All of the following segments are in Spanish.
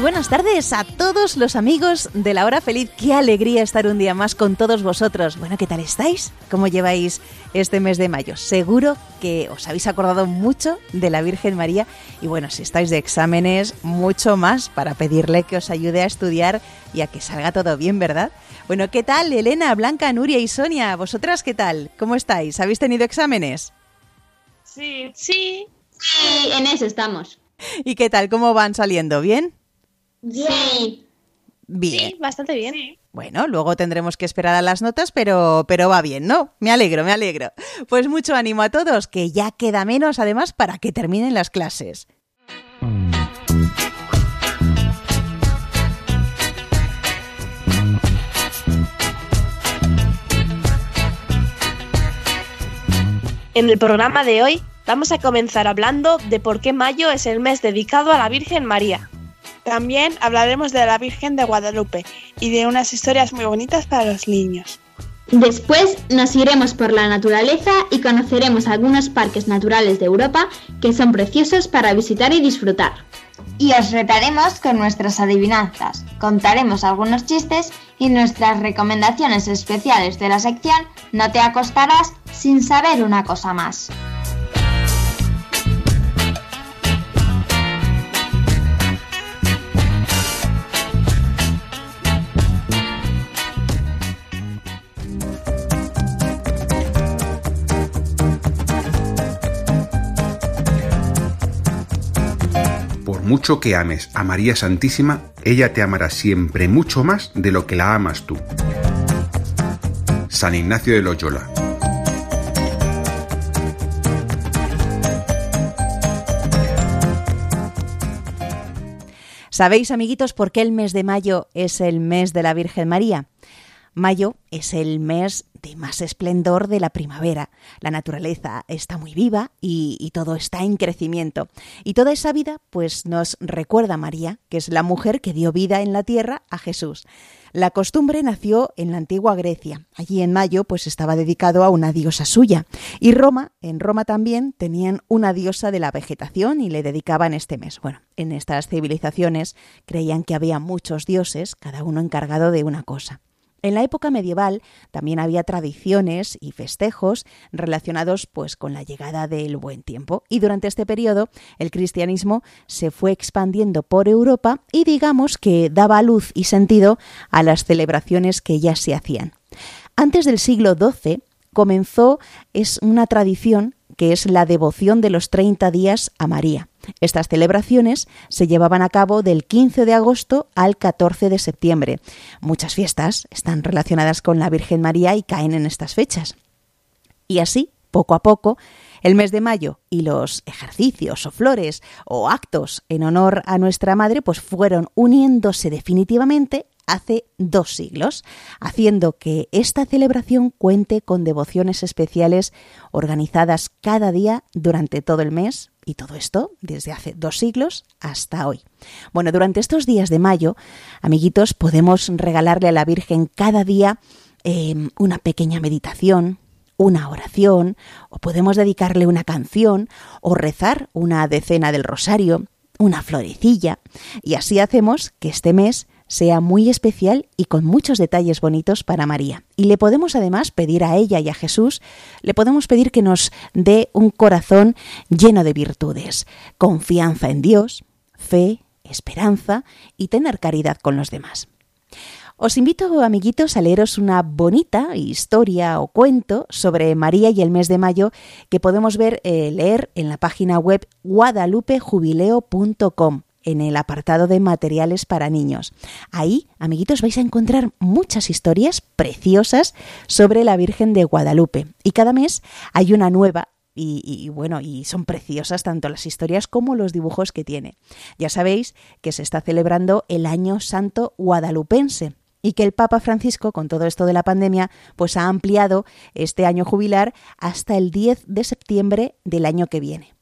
Buenas tardes a todos los amigos de la hora feliz. Qué alegría estar un día más con todos vosotros. Bueno, ¿qué tal estáis? ¿Cómo lleváis este mes de mayo? Seguro que os habéis acordado mucho de la Virgen María y bueno, si estáis de exámenes, mucho más para pedirle que os ayude a estudiar y a que salga todo bien, ¿verdad? Bueno, ¿qué tal Elena, Blanca, Nuria y Sonia? ¿Vosotras qué tal? ¿Cómo estáis? ¿Habéis tenido exámenes? Sí, sí. Sí, en eso estamos. ¿Y qué tal? ¿Cómo van saliendo? ¿Bien? Sí. Bien. bastante bien. Bueno, luego tendremos que esperar a las notas, pero, pero va bien, ¿no? Me alegro, me alegro. Pues mucho ánimo a todos, que ya queda menos además para que terminen las clases. En el programa de hoy vamos a comenzar hablando de por qué mayo es el mes dedicado a la Virgen María. También hablaremos de la Virgen de Guadalupe y de unas historias muy bonitas para los niños. Después nos iremos por la naturaleza y conoceremos algunos parques naturales de Europa que son preciosos para visitar y disfrutar. Y os retaremos con nuestras adivinanzas, contaremos algunos chistes y nuestras recomendaciones especiales de la sección No te acostarás sin saber una cosa más. Mucho que ames a María Santísima, ella te amará siempre mucho más de lo que la amas tú. San Ignacio de Loyola. ¿Sabéis, amiguitos, por qué el mes de mayo es el mes de la Virgen María? Mayo es el mes de más esplendor de la primavera. La naturaleza está muy viva y, todo está en crecimiento. Y toda esa vida, pues nos recuerda a María, que es la mujer que dio vida en la tierra a Jesús. La costumbre nació en la antigua Grecia. Allí en mayo pues estaba dedicado a una diosa suya. Y Roma, en Roma también tenían una diosa de la vegetación y le dedicaban este mes. Bueno, en estas civilizaciones creían que había muchos dioses, cada uno encargado de una cosa. En la época medieval también había tradiciones y festejos relacionados pues con la llegada del buen tiempo y durante este periodo el cristianismo se fue expandiendo por Europa y digamos que daba luz y sentido a las celebraciones que ya se hacían. Antes del siglo XII comenzó es una tradición que es la devoción de los 30 días a María. Estas celebraciones se llevaban a cabo del 15 de agosto al 14 de septiembre. Muchas fiestas están relacionadas con la Virgen María y caen en estas fechas. Y así, poco a poco, el mes de mayo y los ejercicios o flores o actos en honor a nuestra madre pues fueron uniéndose definitivamente hace dos siglos, haciendo que esta celebración cuente con devociones especiales organizadas cada día durante todo el mes y todo esto desde hace dos siglos hasta hoy. Bueno, durante estos días de mayo, amiguitos, podemos regalarle a la Virgen cada día em, una pequeña meditación, una oración, o podemos dedicarle una canción, o rezar una decena del rosario, una florecilla, y así hacemos que este mes sea muy especial y con muchos detalles bonitos para María. Y le podemos además pedir a ella y a Jesús, le podemos pedir que nos dé un corazón lleno de virtudes, confianza en Dios, fe, esperanza y tener caridad con los demás. Os invito, amiguitos, a leeros una bonita historia o cuento sobre María y el mes de mayo que podemos ver, eh, leer en la página web guadalupejubileo.com en el apartado de materiales para niños. Ahí, amiguitos, vais a encontrar muchas historias preciosas sobre la Virgen de Guadalupe. Y cada mes hay una nueva y, bueno, y son preciosas tanto las historias como los dibujos que tiene. Ya sabéis que se está celebrando el Año Santo Guadalupense y que el Papa Francisco, con todo esto de la pandemia, pues ha ampliado este año jubilar hasta el 10 de septiembre del año que viene.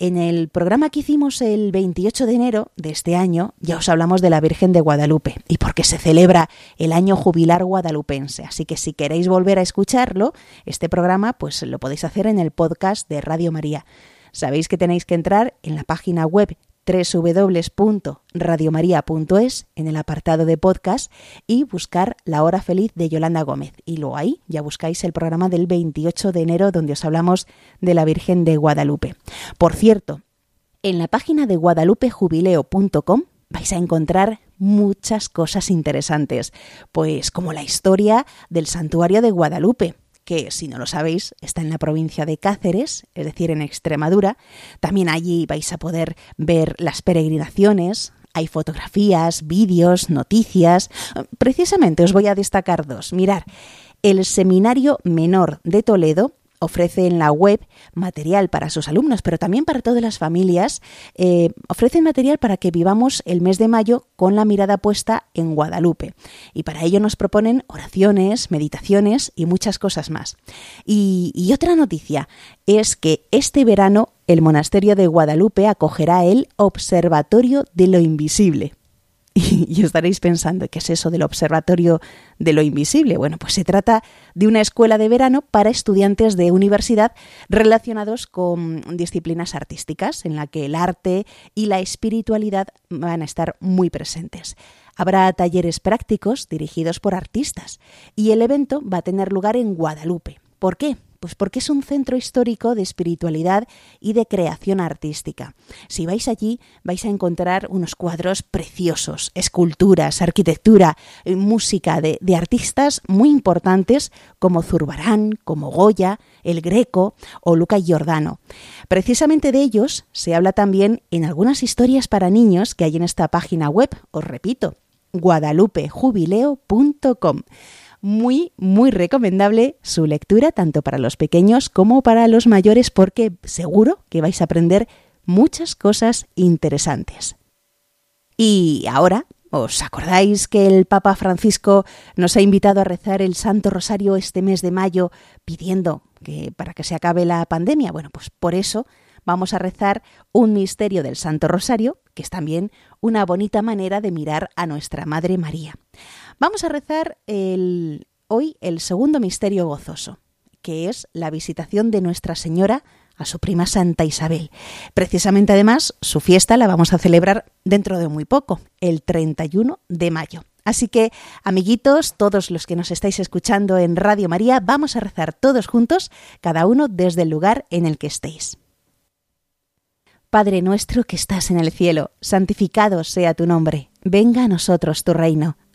En el programa que hicimos el 28 de enero de este año ya os hablamos de la Virgen de Guadalupe y porque se celebra el año jubilar guadalupense. Así que si queréis volver a escucharlo, este programa pues lo podéis hacer en el podcast de Radio María. Sabéis que tenéis que entrar en la página web www.radiomaria.es en el apartado de podcast y buscar La Hora Feliz de Yolanda Gómez. Y luego ahí ya buscáis el programa del 28 de enero donde os hablamos de la Virgen de Guadalupe. Por cierto, en la página de guadalupejubileo.com vais a encontrar muchas cosas interesantes, pues como la historia del santuario de Guadalupe, que si no lo sabéis está en la provincia de Cáceres, es decir, en Extremadura. También allí vais a poder ver las peregrinaciones, hay fotografías, vídeos, noticias. Precisamente os voy a destacar dos. Mirar, el Seminario Menor de Toledo ofrece en la web material para sus alumnos, pero también para todas las familias. Eh, ofrecen material para que vivamos el mes de mayo con la mirada puesta en Guadalupe. Y para ello nos proponen oraciones, meditaciones y muchas cosas más. y otra noticia es que este verano el monasterio de Guadalupe acogerá el Observatorio de lo Invisible. Y, estaréis pensando, ¿qué es eso del Observatorio de lo Invisible? Bueno, pues se trata de una escuela de verano para estudiantes de universidad relacionados con disciplinas artísticas, en la que el arte y la espiritualidad van a estar muy presentes. Habrá talleres prácticos dirigidos por artistas y el evento va a tener lugar en Guadalupe. ¿Por qué? Pues porque es un centro histórico de espiritualidad y de creación artística. Si vais allí vais a encontrar unos cuadros preciosos, esculturas, arquitectura, eh, música de, de artistas muy importantes como Zurbarán, como Goya, El Greco o Luca Giordano. Precisamente de ellos se habla también en algunas historias para niños que hay en esta página web, os repito, guadalupejubileo.com muy, muy recomendable su lectura, tanto para los pequeños como para los mayores, porque seguro que vais a aprender muchas cosas interesantes. Y ahora, ¿os acordáis que el Papa Francisco nos ha invitado a rezar el Santo Rosario este mes de mayo pidiendo que para que se acabe la pandemia? Bueno, pues por eso vamos a rezar un misterio del Santo Rosario, que es también una bonita manera de mirar a nuestra Madre María. Vamos a rezar el, hoy el segundo misterio gozoso, que es la visitación de Nuestra Señora a su prima Santa Isabel. Precisamente además su fiesta la vamos a celebrar dentro de muy poco, el 31 de mayo. Así que, amiguitos, todos los que nos estáis escuchando en Radio María, vamos a rezar todos juntos, cada uno desde el lugar en el que estéis. Padre nuestro que estás en el cielo, santificado sea tu nombre, venga a nosotros tu reino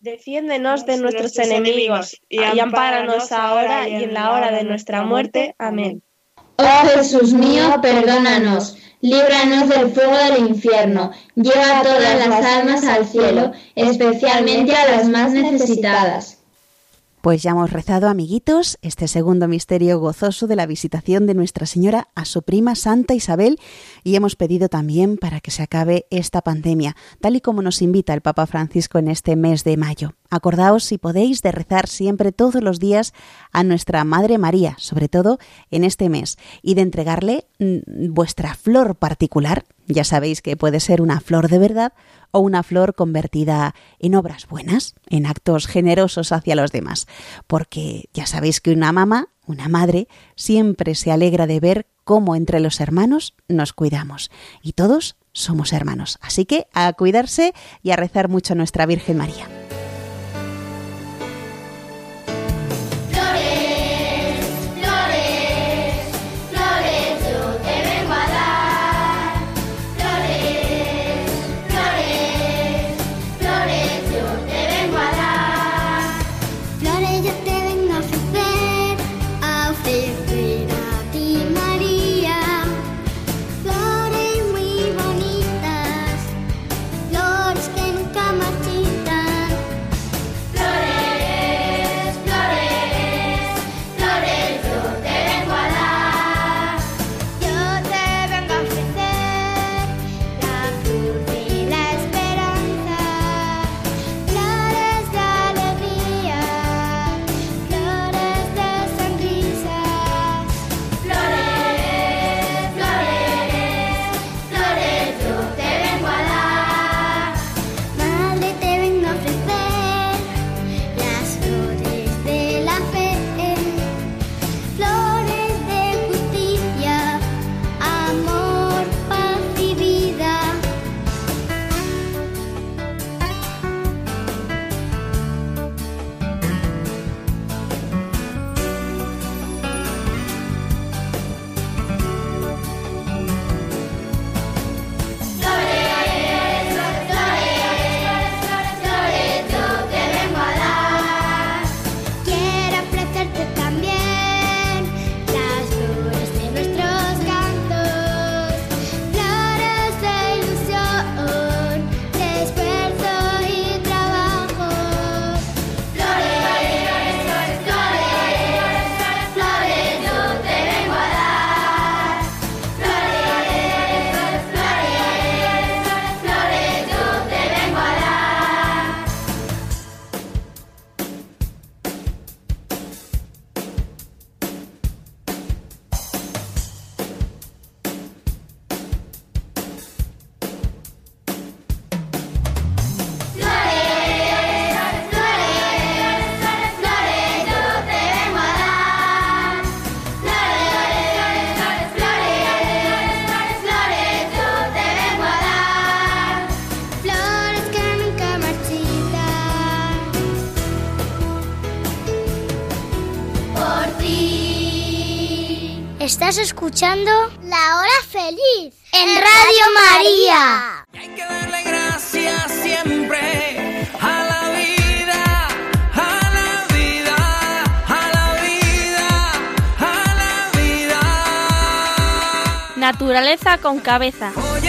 Defiéndenos de nuestros enemigos, y ampáranos ahora y en la hora de nuestra muerte. Amén. Oh Jesús mío, perdónanos, líbranos del fuego del infierno, lleva todas las almas al cielo, especialmente a las más necesitadas. Pues ya hemos rezado, amiguitos, este segundo misterio gozoso de la visitación de Nuestra Señora a su prima Santa Isabel y hemos pedido también para que se acabe esta pandemia, tal y como nos invita el Papa Francisco en este mes de mayo. Acordaos, si podéis, de rezar siempre todos los días a nuestra Madre María, sobre todo en este mes, y de entregarle mm, vuestra flor particular. Ya sabéis que puede ser una flor de verdad o una flor convertida en obras buenas, en actos generosos hacia los demás. Porque ya sabéis que una mamá, una madre, siempre se alegra de ver cómo entre los hermanos nos cuidamos. Y todos somos hermanos. Así que a cuidarse y a rezar mucho a nuestra Virgen María. Estás escuchando La Hora Feliz en Radio María. Hay que darle gracias siempre a la vida, a la vida, a la vida, a la vida. Naturaleza con cabeza. Oye,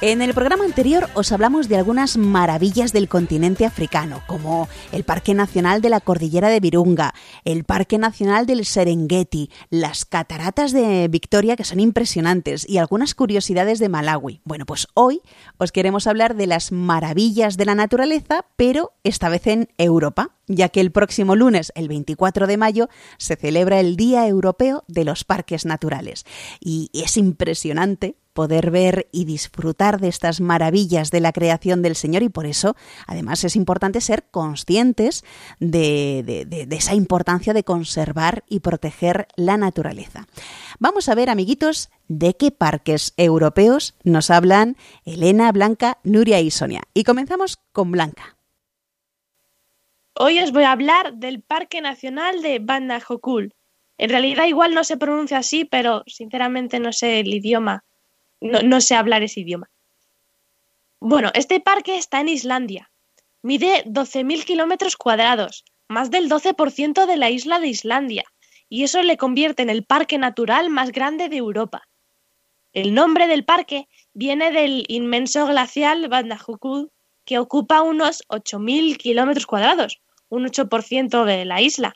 en el programa anterior os hablamos de algunas maravillas del continente africano, como el Parque Nacional de la Cordillera de Virunga, el Parque Nacional del Serengeti, las cataratas de Victoria, que son impresionantes, y algunas curiosidades de Malawi. Bueno, pues hoy os queremos hablar de las maravillas de la naturaleza, pero esta vez en Europa, ya que el próximo lunes, el 24 de mayo, se celebra el Día Europeo de los Parques Naturales. Y es impresionante poder ver y disfrutar de estas maravillas de la creación del Señor y por eso además es importante ser conscientes de, esa importancia de conservar y proteger la naturaleza. Vamos a ver, amiguitos, de qué parques europeos nos hablan Elena, Blanca, Nuria y Sonia. Y comenzamos con Blanca. Hoy os voy a hablar del Parque Nacional de Bandajokul. En realidad igual no se pronuncia así, pero sinceramente no sé el idioma. No, no sé hablar ese idioma. Bueno, este parque está en Islandia. Mide 12.000 kilómetros cuadrados, más del 12% de la isla de Islandia, y eso le convierte en el parque natural más grande de Europa. El nombre del parque viene del inmenso glacial Bandajokul, que ocupa unos 8.000 kilómetros cuadrados, un 8% de la isla,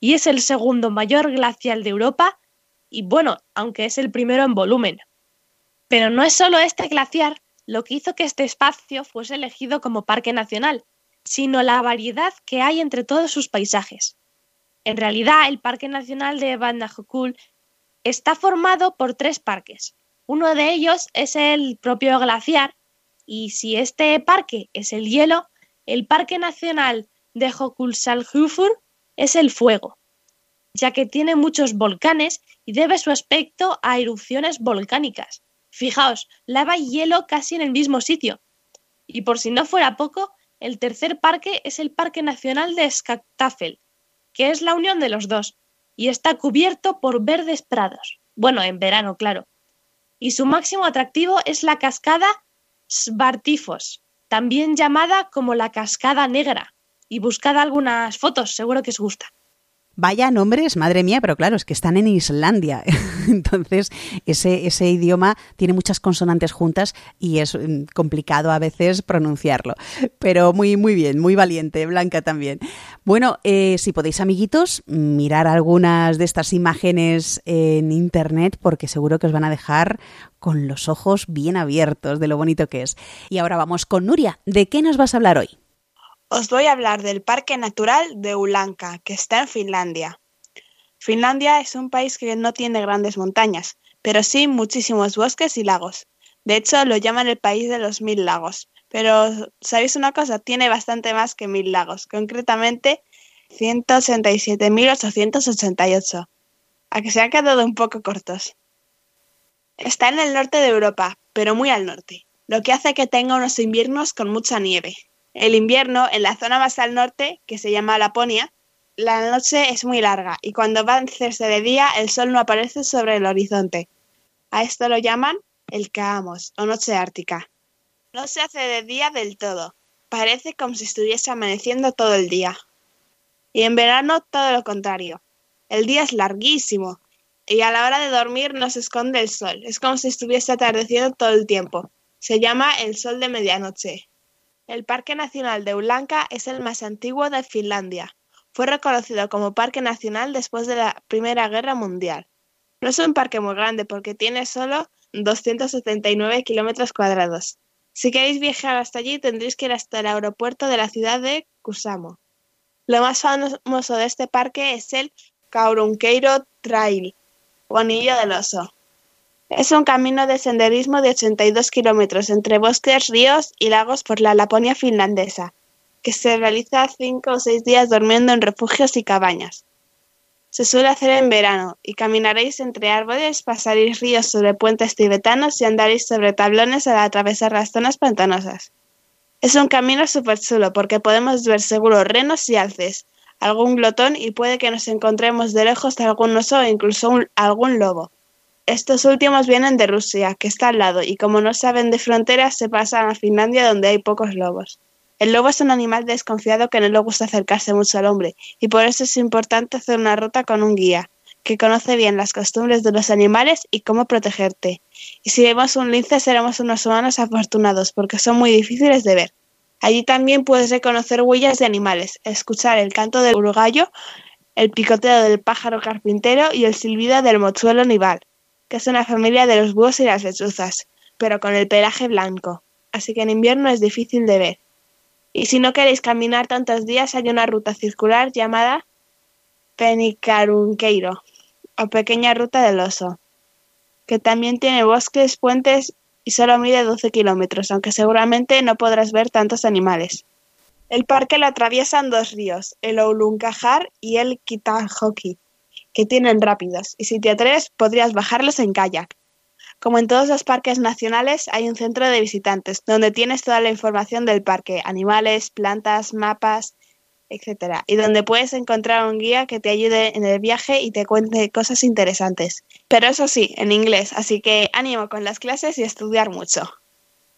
y es el segundo mayor glacial de Europa, y bueno, aunque es el primero en volumen. Pero no es solo este glaciar lo que hizo que este espacio fuese elegido como parque nacional, sino la variedad que hay entre todos sus paisajes. En realidad, el Parque Nacional de Bandajokul está formado por tres parques. Uno de ellos es el propio glaciar, y si este parque es el hielo, el Parque Nacional de Hokulsalhufur es el fuego, ya que tiene muchos volcanes y debe su aspecto a erupciones volcánicas. Fijaos, lava y hielo casi en el mismo sitio. Y por si no fuera poco, el tercer parque es el Parque Nacional de Skaktafel, que es la unión de los dos, y está cubierto por verdes prados. Bueno, en verano, claro. Y su máximo atractivo es la cascada Svartifos, también llamada como la cascada negra. Y buscad algunas fotos, seguro que os gusta. Vaya nombres, madre mía, pero claro, es que están en Islandia. Entonces, ese, ese idioma tiene muchas consonantes juntas y es mm, complicado a veces pronunciarlo. Pero muy, muy bien, muy valiente, Blanca también. Bueno, eh, si podéis, amiguitos, mirar algunas de estas imágenes en internet porque seguro que os van a dejar con los ojos bien abiertos de lo bonito que es. Y ahora vamos con Nuria. ¿De qué nos vas a hablar hoy? Os voy a hablar del Parque Natural de Ulanka, que está en Finlandia. Finlandia es un país que no tiene grandes montañas, pero sí muchísimos bosques y lagos. De hecho, lo llaman el país de los mil lagos. Pero, ¿sabéis una cosa? Tiene bastante más que mil lagos, concretamente 187.888. A que se han quedado un poco cortos. Está en el norte de Europa, pero muy al norte, lo que hace que tenga unos inviernos con mucha nieve. El invierno, en la zona más al norte, que se llama Laponia, la noche es muy larga y cuando va a hacerse de día el sol no aparece sobre el horizonte. A esto lo llaman el Kaamos o noche ártica. No se hace de día del todo, parece como si estuviese amaneciendo todo el día. Y en verano todo lo contrario. El día es larguísimo y a la hora de dormir no se esconde el sol, es como si estuviese atardeciendo todo el tiempo. Se llama el sol de medianoche. El Parque Nacional de Ulanka es el más antiguo de Finlandia. Fue reconocido como parque nacional después de la Primera Guerra Mundial. No es un parque muy grande porque tiene solo 279 kilómetros cuadrados. Si queréis viajar hasta allí tendréis que ir hasta el aeropuerto de la ciudad de Kusamo. Lo más famoso de este parque es el Kaurunkeiro Trail, o Anillo del Oso. Es un camino de senderismo de 82 kilómetros entre bosques, ríos y lagos por la Laponia finlandesa, que se realiza cinco o seis días durmiendo en refugios y cabañas. Se suele hacer en verano y caminaréis entre árboles, pasaréis ríos sobre puentes tibetanos y andaréis sobre tablones al atravesar las zonas pantanosas. Es un camino súper chulo porque podemos ver seguro renos y alces, algún glotón y puede que nos encontremos de lejos algún oso o incluso algún lobo. Estos últimos vienen de Rusia, que está al lado, y como no saben de fronteras, se pasan a Finlandia donde hay pocos lobos. El lobo es un animal desconfiado que no le gusta acercarse mucho al hombre, y por eso es importante hacer una ruta con un guía, que conoce bien las costumbres de los animales y cómo protegerte. Y si vemos un lince seremos unos humanos afortunados, porque son muy difíciles de ver. Allí también puedes reconocer huellas de animales, escuchar el canto del urugallo, el picoteo del pájaro carpintero y el silbido del mochuelo nival, que es una familia de los búhos y las lechuzas, pero con el pelaje blanco, así que en invierno es difícil de ver. Y si no queréis caminar tantos días, hay una ruta circular llamada Penicarunqueiro, o Pequeña Ruta del Oso, que también tiene bosques, puentes y solo mide 12 kilómetros, aunque seguramente no podrás ver tantos animales. El parque lo atraviesan dos ríos, el Ouluncajar y el Kitajoki, que tienen rápidos, y si te atreves podrías bajarlos en kayak. Como en todos los parques nacionales, hay un centro de visitantes, donde tienes toda la información del parque, animales, plantas, mapas, etc. Y donde puedes encontrar un guía que te ayude en el viaje y te cuente cosas interesantes. Pero eso sí, en inglés, así que ánimo con las clases y estudiar mucho.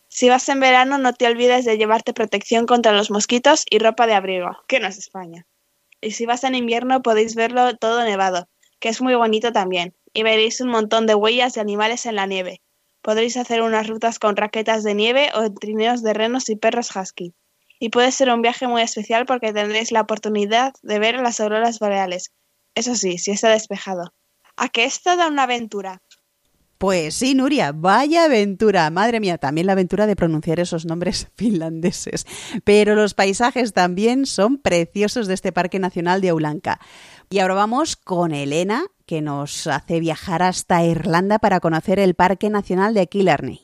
Si vas en verano, no te olvides de llevarte protección contra los mosquitos y ropa de abrigo, que no es España. Y si vas en invierno, podéis verlo todo nevado, que es muy bonito también, y veréis un montón de huellas de animales en la nieve. Podréis hacer unas rutas con raquetas de nieve o trineos de renos y perros husky. Y puede ser un viaje muy especial porque tendréis la oportunidad de ver las auroras boreales. Eso sí, si está despejado. ¿A que es toda una aventura? Pues sí, Nuria, vaya aventura. Madre mía, también la aventura de pronunciar esos nombres finlandeses. Pero los paisajes también son preciosos de este Parque Nacional de Aulanca. Y ahora vamos con Elena, que nos hace viajar hasta Irlanda para conocer el Parque Nacional de Killarney.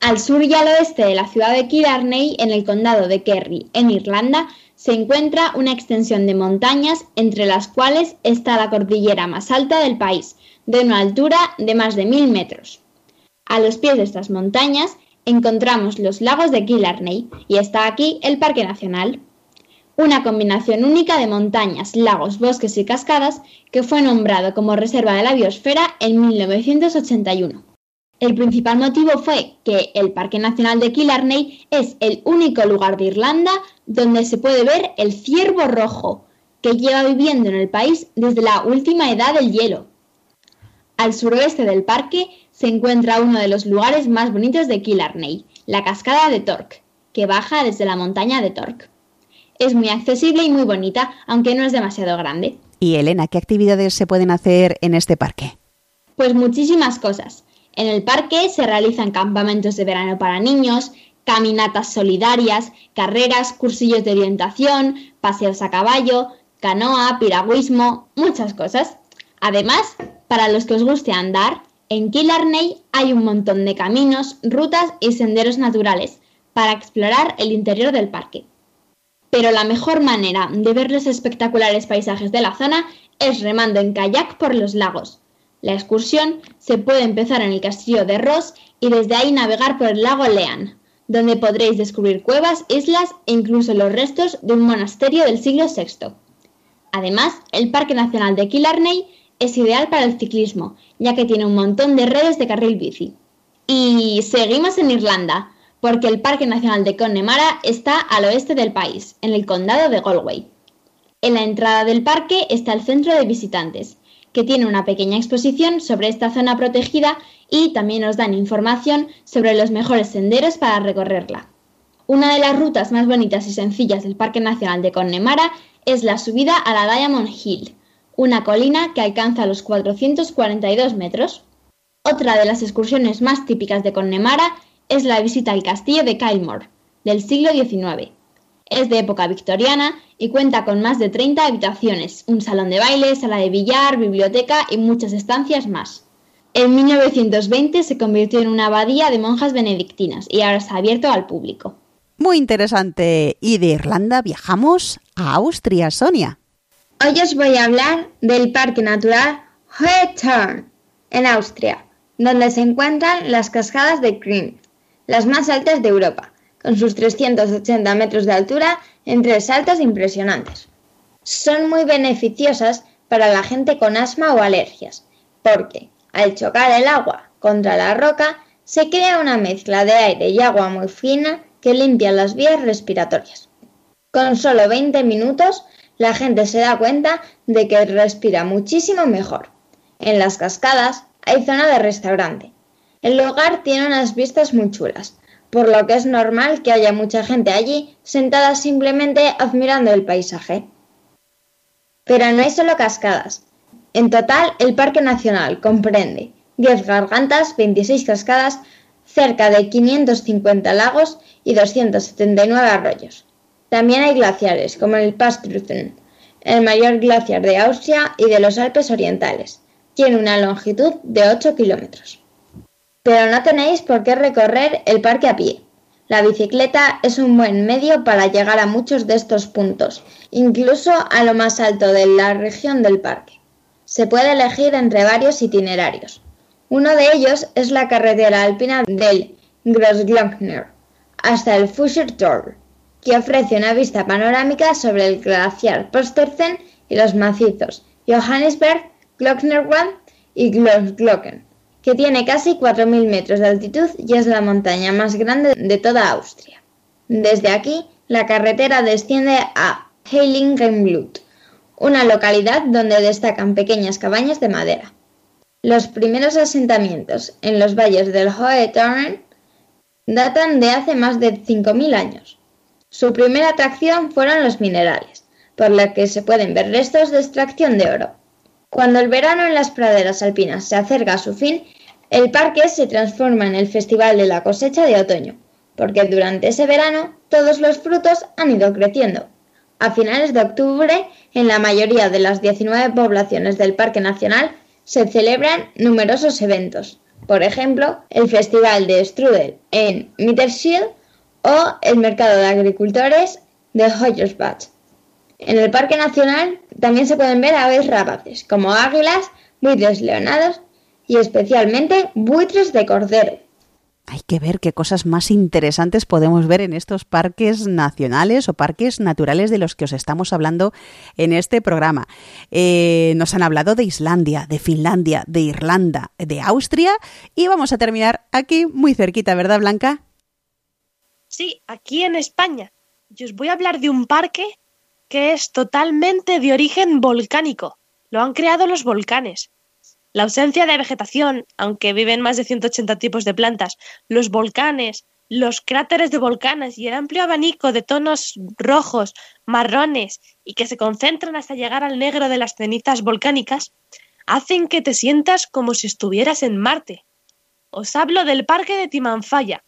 Al sur y al oeste de la ciudad de Killarney, en el condado de Kerry, en Irlanda, se encuentra una extensión de montañas entre las cuales está la cordillera más alta del país, de una altura de más de mil metros. A los pies de estas montañas encontramos los lagos de Killarney y está aquí el Parque Nacional. Una combinación única de montañas, lagos, bosques y cascadas que fue nombrado como Reserva de la Biosfera en 1981. El principal motivo fue que el Parque Nacional de Killarney es el único lugar de Irlanda donde se puede ver el ciervo rojo, que lleva viviendo en el país desde la última edad del hielo. Al suroeste del parque se encuentra uno de los lugares más bonitos de Killarney, la cascada de Torque, que baja desde la montaña de Torque. Es muy accesible y muy bonita, aunque no es demasiado grande. Y Elena, ¿qué actividades se pueden hacer en este parque? Pues muchísimas cosas. En el parque se realizan campamentos de verano para niños, caminatas solidarias, carreras, cursillos de orientación, paseos a caballo, canoa, piragüismo, muchas cosas. Además, para los que os guste andar, en Killarney hay un montón de caminos, rutas y senderos naturales para explorar el interior del parque. Pero la mejor manera de ver los espectaculares paisajes de la zona es remando en kayak por los lagos. La excursión se puede empezar en el castillo de Ross y desde ahí navegar por el lago Lean, donde podréis descubrir cuevas, islas e incluso los restos de un monasterio del siglo VI. Además, el Parque Nacional de Killarney es ideal para el ciclismo, ya que tiene un montón de redes de carril bici. Y seguimos en Irlanda, porque el Parque Nacional de Connemara está al oeste del país, en el condado de Galway. En la entrada del parque está el centro de visitantes, que tiene una pequeña exposición sobre esta zona protegida y también nos dan información sobre los mejores senderos para recorrerla. Una de las rutas más bonitas y sencillas del Parque Nacional de Connemara es la subida a la Diamond Hill, una colina que alcanza los 442 metros. Otra de las excursiones más típicas de Connemara es la visita al castillo de Kylemore, del siglo XIX. Es de época victoriana y cuenta con más de 30 habitaciones, un salón de baile, sala de billar, biblioteca y muchas estancias más. En 1920 se convirtió en una abadía de monjas benedictinas y ahora está abierto al público. Muy interesante. Y de Irlanda viajamos a Austria, Sonia. Hoy os voy a hablar del Parque Natural Hohe en Austria, donde se encuentran las cascadas de Krim, las más altas de Europa, con sus 380 metros de altura en tres saltos impresionantes. Son muy beneficiosas para la gente con asma o alergias, porque al chocar el agua contra la roca se crea una mezcla de aire y agua muy fina que limpia las vías respiratorias. Con solo 20 minutos la gente se da cuenta de que respira muchísimo mejor. En las cascadas hay zona de restaurante. El lugar tiene unas vistas muy chulas, por lo que es normal que haya mucha gente allí sentada simplemente admirando el paisaje. Pero no hay solo cascadas. En total, el Parque Nacional comprende 10 gargantas, 26 cascadas, cerca de 550 lagos y 279 arroyos. También hay glaciares, como el Pastruzen, el mayor glaciar de Austria y de los Alpes Orientales. Tiene una longitud de 8 kilómetros. Pero no tenéis por qué recorrer el parque a pie. La bicicleta es un buen medio para llegar a muchos de estos puntos, incluso a lo más alto de la región del parque. Se puede elegir entre varios itinerarios. Uno de ellos es la carretera alpina del Grossglockner hasta el Fuschertor, que ofrece una vista panorámica sobre el glaciar Posterzen y los macizos Johannesberg, Glocknerwand y Grossglocken, que tiene casi 4.000 metros de altitud y es la montaña más grande de toda Austria. Desde aquí, la carretera desciende a Heiligenblut, una localidad donde destacan pequeñas cabañas de madera. Los primeros asentamientos en los valles del Hohe Tauern datan de hace más de 5.000 años. Su primera atracción fueron los minerales, por lo que se pueden ver restos de extracción de oro. Cuando el verano en las praderas alpinas se acerca a su fin, el parque se transforma en el Festival de la cosecha de otoño, porque durante ese verano todos los frutos han ido creciendo. A finales de octubre, en la mayoría de las 19 poblaciones del Parque Nacional, se celebran numerosos eventos, por ejemplo, el Festival de Strudel en Mitterschild o el Mercado de Agricultores de Hoyersbach. En el Parque Nacional también se pueden ver aves rapaces, como águilas, buitres leonados y especialmente buitres de cordero. Hay que ver qué cosas más interesantes podemos ver en estos parques nacionales o parques naturales de los que os estamos hablando en este programa. Eh, nos han hablado de Islandia, de Finlandia, de Irlanda, de Austria y vamos a terminar aquí muy cerquita, ¿verdad, Blanca? Sí, aquí en España. Yo os voy a hablar de un parque que es totalmente de origen volcánico. Lo han creado los volcanes. La ausencia de vegetación, aunque viven más de 180 tipos de plantas, los volcanes, los cráteres de volcanes y el amplio abanico de tonos rojos, marrones y que se concentran hasta llegar al negro de las cenizas volcánicas, hacen que te sientas como si estuvieras en Marte. Os hablo del Parque de Timanfaya,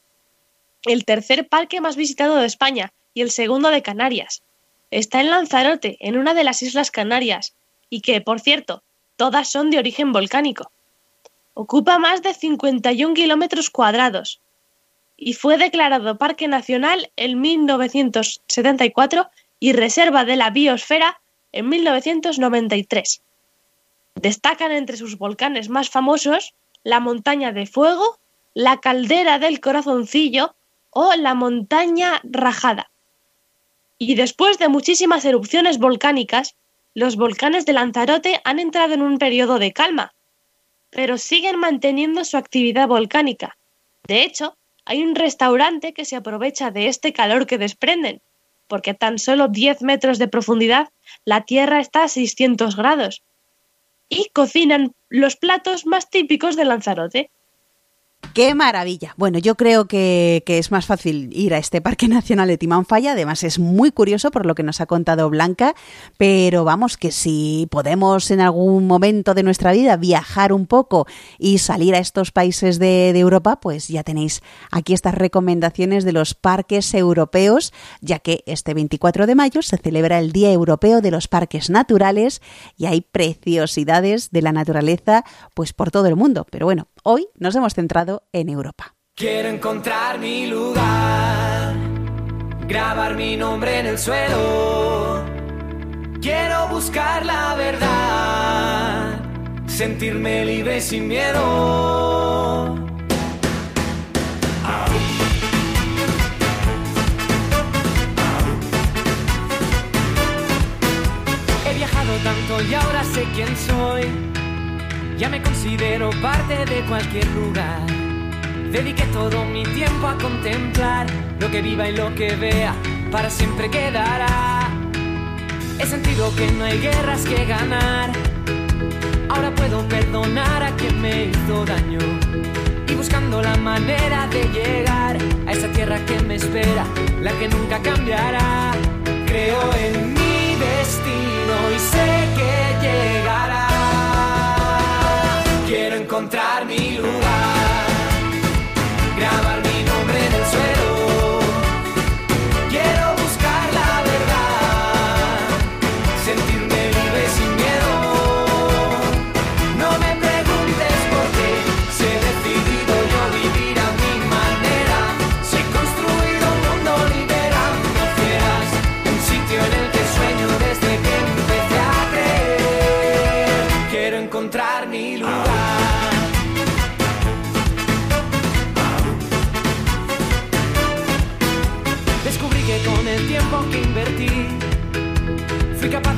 el tercer parque más visitado de España y el segundo de Canarias. Está en Lanzarote, en una de las Islas Canarias, y que, por cierto, todas son de origen volcánico. Ocupa más de 51 kilómetros cuadrados y fue declarado Parque Nacional en 1974 y Reserva de la Biosfera en 1993. Destacan entre sus volcanes más famosos la Montaña de Fuego, la Caldera del Corazoncillo o la Montaña Rajada. Y después de muchísimas erupciones volcánicas, los volcanes de Lanzarote han entrado en un periodo de calma, pero siguen manteniendo su actividad volcánica. De hecho, hay un restaurante que se aprovecha de este calor que desprenden, porque a tan solo 10 metros de profundidad la Tierra está a 600 grados, y cocinan los platos más típicos de Lanzarote. ¡Qué maravilla! Bueno, yo creo que, es más fácil ir a este Parque Nacional de Timanfaya. Además, es muy curioso por lo que nos ha contado Blanca. Pero vamos, que si podemos en algún momento de nuestra vida viajar un poco y salir a estos países de, de Europa, pues ya tenéis aquí estas recomendaciones de los parques europeos, ya que este 24 de mayo se celebra el Día Europeo de los Parques Naturales y hay preciosidades de la naturaleza pues por todo el mundo. Pero bueno, hoy nos hemos centrado en Europa. Quiero encontrar mi lugar, grabar mi nombre en el suelo. Quiero buscar la verdad, sentirme libre sin miedo. He viajado tanto y ahora sé quién soy. Ya me considero parte de cualquier lugar. Dediqué todo mi tiempo a contemplar lo que viva y lo que vea, para siempre quedará. He sentido que no hay guerras que ganar. Ahora puedo perdonar a quien me hizo daño. Y buscando la manera de llegar a esa tierra que me espera, la que nunca cambiará. Creo en mi destino y sé que llegará. Quiero encontrar mi lugar,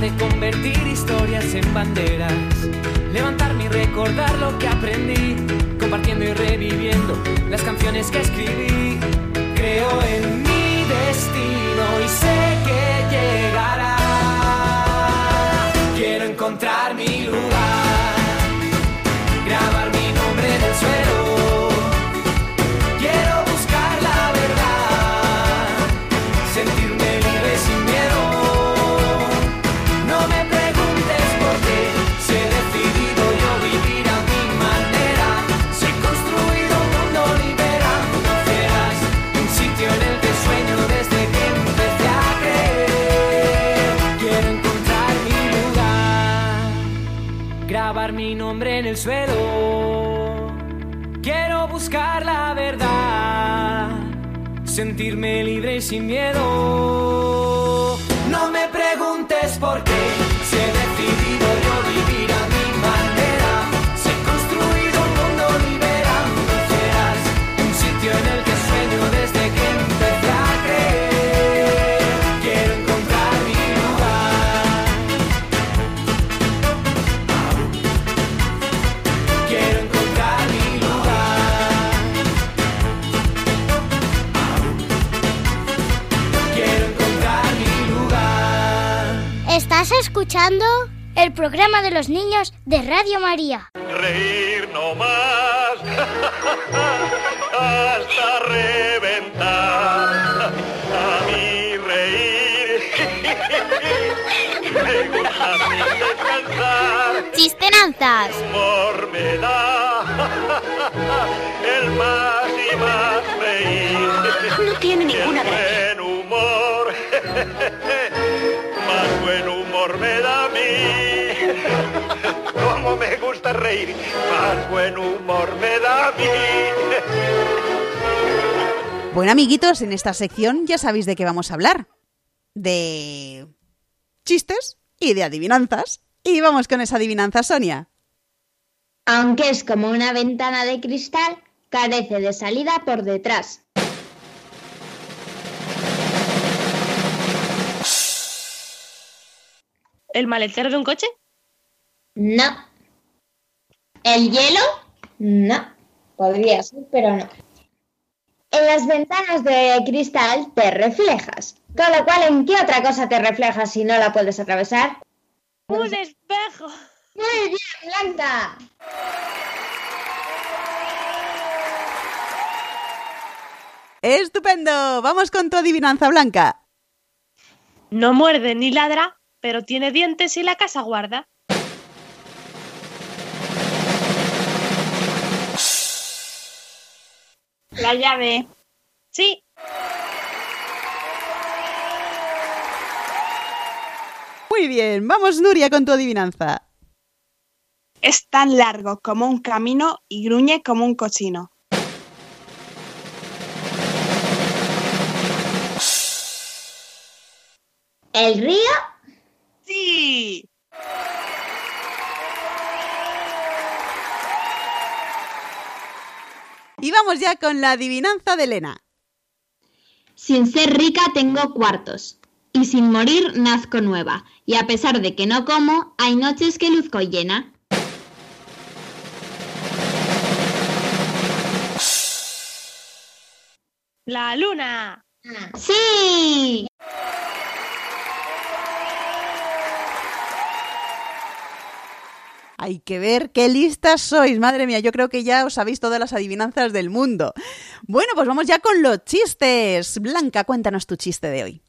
de convertir historias en banderas, levantarme y recordar lo que aprendí, compartiendo y reviviendo las canciones que escribí. Creo en mi destino y sé que llegará. Quiero encontrar mi sin miedo. Los niños de Radio María. Reír no más hasta reventar. A mí reír me gusta descansar. Chistenanzas. Gusta reír, más buen humor me da a mí. Bueno, amiguitos, en esta sección ya sabéis de qué vamos a hablar. De chistes y de adivinanzas. Y vamos con esa adivinanza, Sonia. Aunque es como una ventana de cristal, carece de salida por detrás. ¿El maletero de un coche? No. ¿El hielo? No. Podría ser, pero no. En las ventanas de cristal te reflejas. Con lo cual, ¿en qué otra cosa te reflejas si no la puedes atravesar? ¡Un espejo! Muy bien, Blanca. ¡Estupendo! Vamos con tu adivinanza blanca. No muerde ni ladra, pero tiene dientes y la casa guarda. La llave. Sí, Muy bien, vamos Nuria con tu adivinanza. Es tan largo como un camino y gruñe como un cochino. ¿El río? Y vamos ya con la adivinanza de Elena. Sin ser rica tengo cuartos, y sin morir nazco nueva, y a pesar de que no como, hay noches que luzco llena. la luna. ¡Sí! Hay que ver qué listas sois, madre mía, yo creo que ya os sabéis todas las adivinanzas del mundo. Bueno, pues vamos ya con los chistes. Blanca, cuéntanos tu chiste de hoy.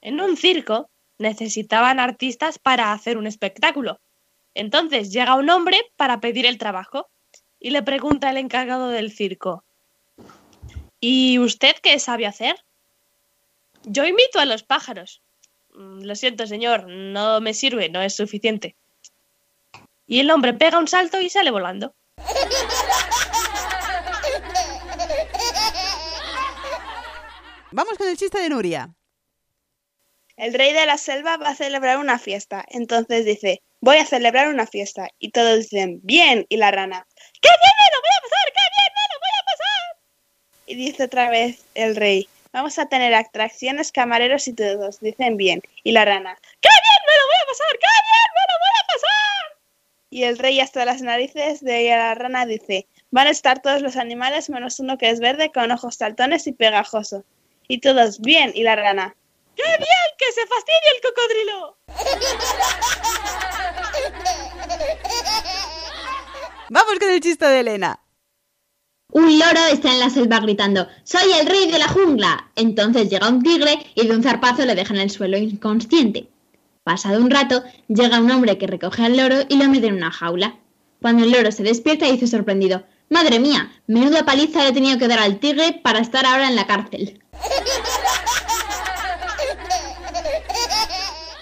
En un circo necesitaban artistas para hacer un espectáculo. Entonces llega un hombre para pedir el trabajo y le pregunta el encargado del circo, ¿y usted qué sabe hacer? Yo imito a los pájaros. "Mm, Lo siento, señor, no me sirve, no es suficiente. Y el hombre pega un salto y sale volando. Vamos con el chiste de Nuria. El rey de la selva va a celebrar una fiesta. Entonces dice, voy a celebrar una fiesta. Y todos dicen, bien. Y la rana, ¡qué bien me lo voy a pasar! ¡Qué bien me lo voy a pasar! Y dice otra vez el rey, vamos a tener atracciones, camareros y todos. Dicen bien. Y la rana, ¡qué bien me lo voy a pasar! ¡Qué bien me lo voy a pasar! Y el rey hasta las narices de la rana dice, van a estar todos los animales menos uno que es verde con ojos saltones y pegajoso. Y todos, bien. Y la rana, ¡Qué bien que se fastidie el cocodrilo! Vamos con el chiste de Elena. Un loro está en la selva gritando, ¡Soy el rey de la jungla! Entonces llega un tigre y de un zarpazo le deja en el suelo inconsciente. Pasado un rato, llega un hombre que recoge al loro y lo mete en una jaula. Cuando el loro se despierta dice sorprendido, ¡Madre mía! Menuda paliza le he tenido que dar al tigre para estar ahora en la cárcel.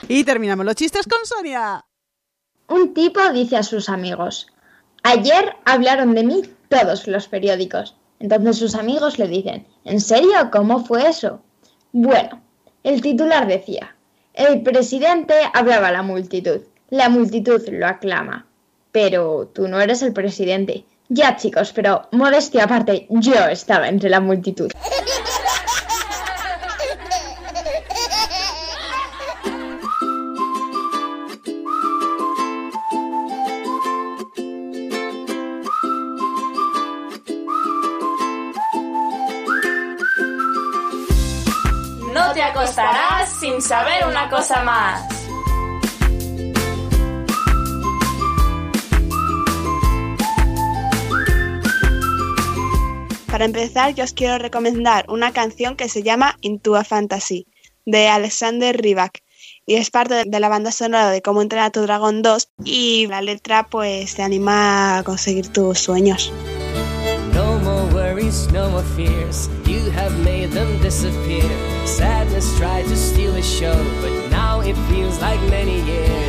Y terminamos los chistes con Sonia. Un tipo dice a sus amigos, ayer hablaron de mí todos los periódicos. Entonces sus amigos le dicen, ¿en serio? ¿Cómo fue eso? Bueno, el titular decía, el presidente hablaba a la multitud, la multitud lo aclama. Pero tú no eres el presidente. Ya chicos, pero modestia aparte, yo estaba entre la multitud. sin saber una cosa más. Para empezar, yo os quiero recomendar una canción que se llama Into a Fantasy, de Alexander Rybak. Y es parte de la banda sonora de Cómo entrenar a tu dragón 2 y la letra pues te anima a conseguir tus sueños. No more worries, no more fears. You have made them disappear. Tried to steal the show, but now it feels like many years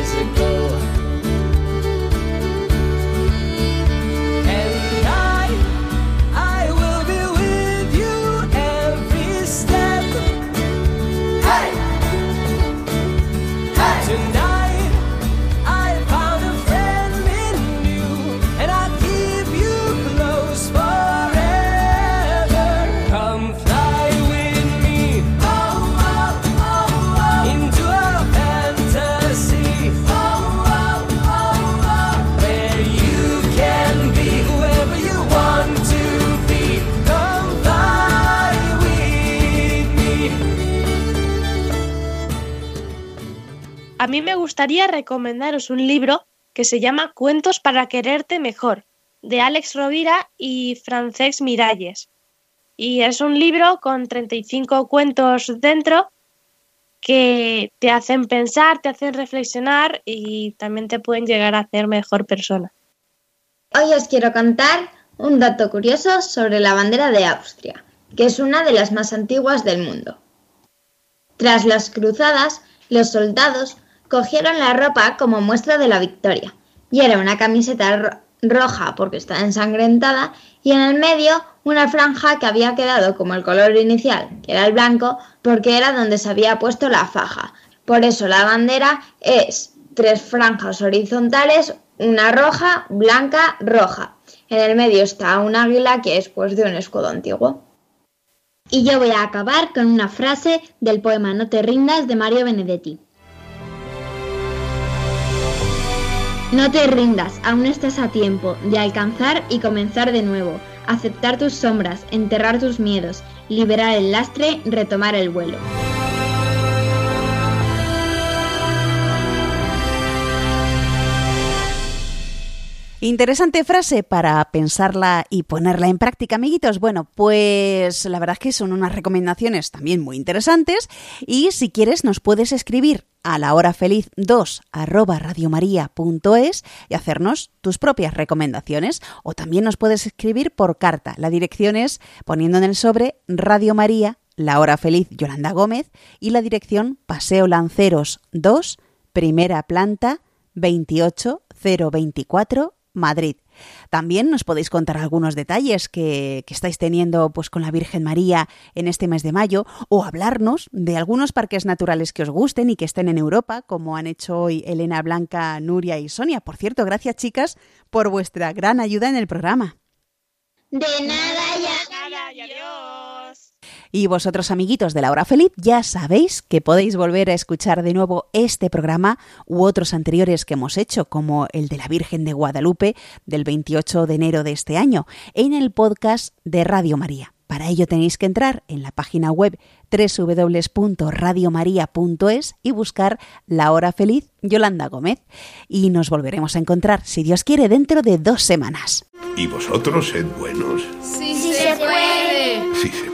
A mí me gustaría recomendaros un libro que se llama Cuentos para quererte mejor, de Alex Rovira y Francesc Miralles. y es un libro con 35 cuentos dentro que te hacen pensar, te hacen reflexionar y también te pueden llegar a hacer mejor persona. Hoy os quiero contar un dato curioso sobre la bandera de Austria, que es una de las más antiguas del mundo. Tras las cruzadas, los soldados cogieron la ropa como muestra de la victoria, y era una camiseta roja porque está ensangrentada y en el medio una franja que había quedado como el color inicial, que era el blanco, porque era donde se había puesto la faja. Por eso la bandera es tres franjas horizontales, una roja, blanca, roja. En el medio está un águila que es pues de un escudo antiguo. Y yo voy a acabar con una frase del poema No te rindas de Mario Benedetti. No te rindas, aún estás a tiempo de alcanzar y comenzar de nuevo, aceptar tus sombras, enterrar tus miedos, liberar el lastre, retomar el vuelo. Interesante frase para pensarla y ponerla en práctica, amiguitos. Bueno, pues la verdad es que son unas recomendaciones también muy interesantes y si quieres nos puedes escribir a la hora feliz 2 arroba radiomaria.es y hacernos tus propias recomendaciones o también nos puedes escribir por carta. La dirección es poniendo en el sobre Radio María, la hora feliz Yolanda Gómez y la dirección Paseo Lanceros 2, primera planta 28024 Madrid. También nos podéis contar algunos detalles que, estáis teniendo pues, con la Virgen María en este mes de mayo o hablarnos de algunos parques naturales que os gusten y que estén en Europa, como han hecho hoy Elena Blanca, Nuria y Sonia. Por cierto, gracias chicas por vuestra gran ayuda en el programa. De nada. Y vosotros, amiguitos de la hora feliz, ya sabéis que podéis volver a escuchar de nuevo este programa u otros anteriores que hemos hecho, como el de la Virgen de Guadalupe del 28 de enero de este año, en el podcast de Radio María. Para ello tenéis que entrar en la página web www.radiomaria.es y buscar La Hora Feliz Yolanda Gómez. Y nos volveremos a encontrar, si Dios quiere, dentro de dos semanas. ¿Y vosotros sed buenos? Sí, sí se puede. Sí se puede.